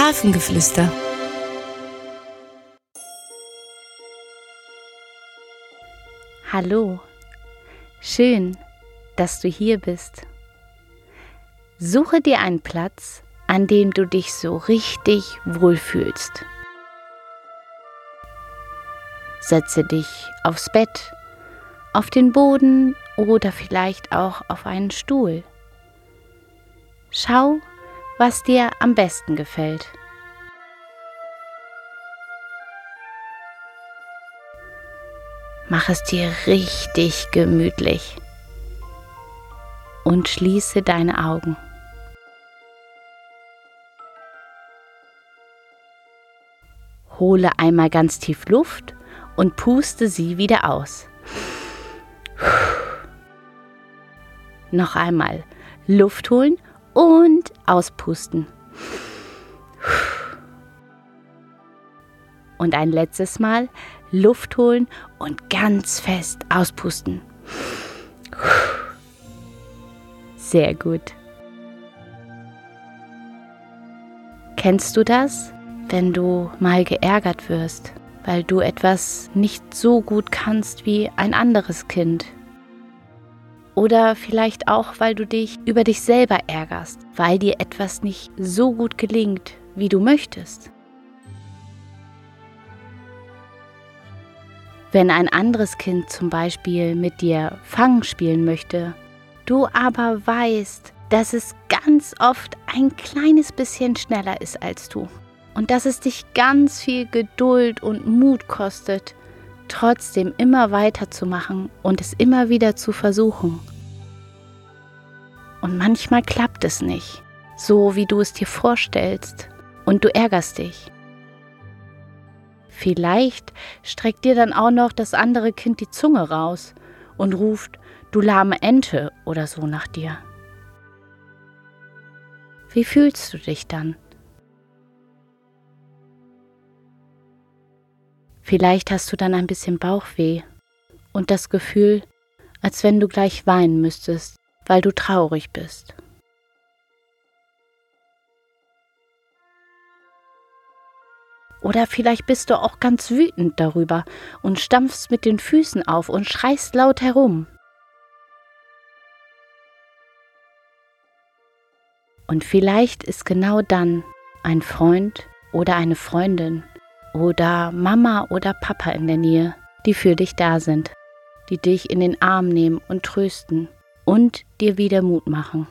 Hafengeflüster. Hallo, schön, dass du hier bist. Suche dir einen Platz, an dem du dich so richtig wohlfühlst. Setze dich aufs Bett, auf den Boden oder vielleicht auch auf einen Stuhl. Schau, was dir am besten gefällt. Mach es dir richtig gemütlich und schließe deine Augen. Hole einmal ganz tief Luft und puste sie wieder aus. Noch einmal Luft holen und auspusten. Und ein letztes Mal Luft holen und ganz fest auspusten. Sehr gut. Kennst du das, wenn du mal geärgert wirst, weil du etwas nicht so gut kannst wie ein anderes Kind? Oder vielleicht auch, weil du dich über dich selber ärgerst, weil dir etwas nicht so gut gelingt, wie du möchtest. Wenn ein anderes Kind zum Beispiel mit dir Fangen spielen möchte, du aber weißt, dass es ganz oft ein kleines bisschen schneller ist als du und dass es dich ganz viel Geduld und Mut kostet, trotzdem immer weiterzumachen und es immer wieder zu versuchen. Und manchmal klappt es nicht, so wie du es dir vorstellst, und du ärgerst dich. Vielleicht streckt dir dann auch noch das andere Kind die Zunge raus und ruft, du lahme Ente oder so nach dir. Wie fühlst du dich dann? Vielleicht hast du dann ein bisschen Bauchweh und das Gefühl, als wenn du gleich weinen müsstest, weil du traurig bist. Oder vielleicht bist du auch ganz wütend darüber und stampfst mit den Füßen auf und schreist laut herum. Und vielleicht ist genau dann ein Freund oder eine Freundin oder Mama oder Papa in der Nähe, die für dich da sind, die dich in den Arm nehmen und trösten und dir wieder Mut machen.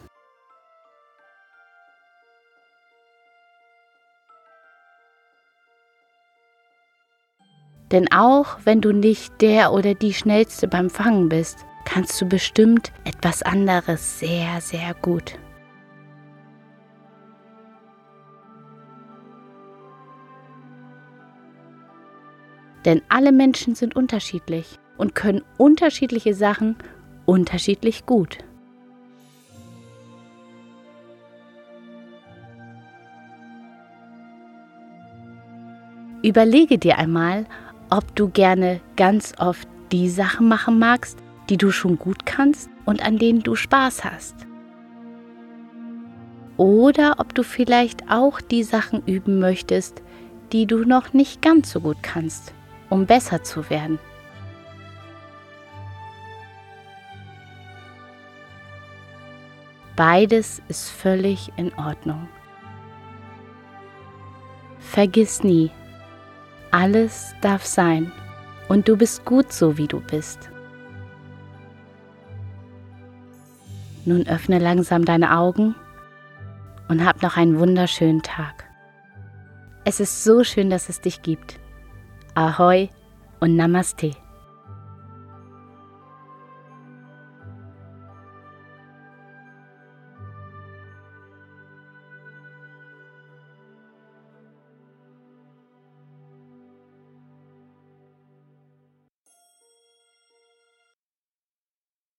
Denn auch wenn du nicht der oder die Schnellste beim Fangen bist, kannst du bestimmt etwas anderes sehr, sehr gut. Denn alle Menschen sind unterschiedlich und können unterschiedliche Sachen unterschiedlich gut. Überlege dir einmal, ob du gerne ganz oft die Sachen machen magst, die du schon gut kannst und an denen du Spaß hast. Oder ob du vielleicht auch die Sachen üben möchtest, die du noch nicht ganz so gut kannst um besser zu werden. Beides ist völlig in Ordnung. Vergiss nie, alles darf sein und du bist gut so, wie du bist. Nun öffne langsam deine Augen und hab noch einen wunderschönen Tag. Es ist so schön, dass es dich gibt. Ahoi und Namaste.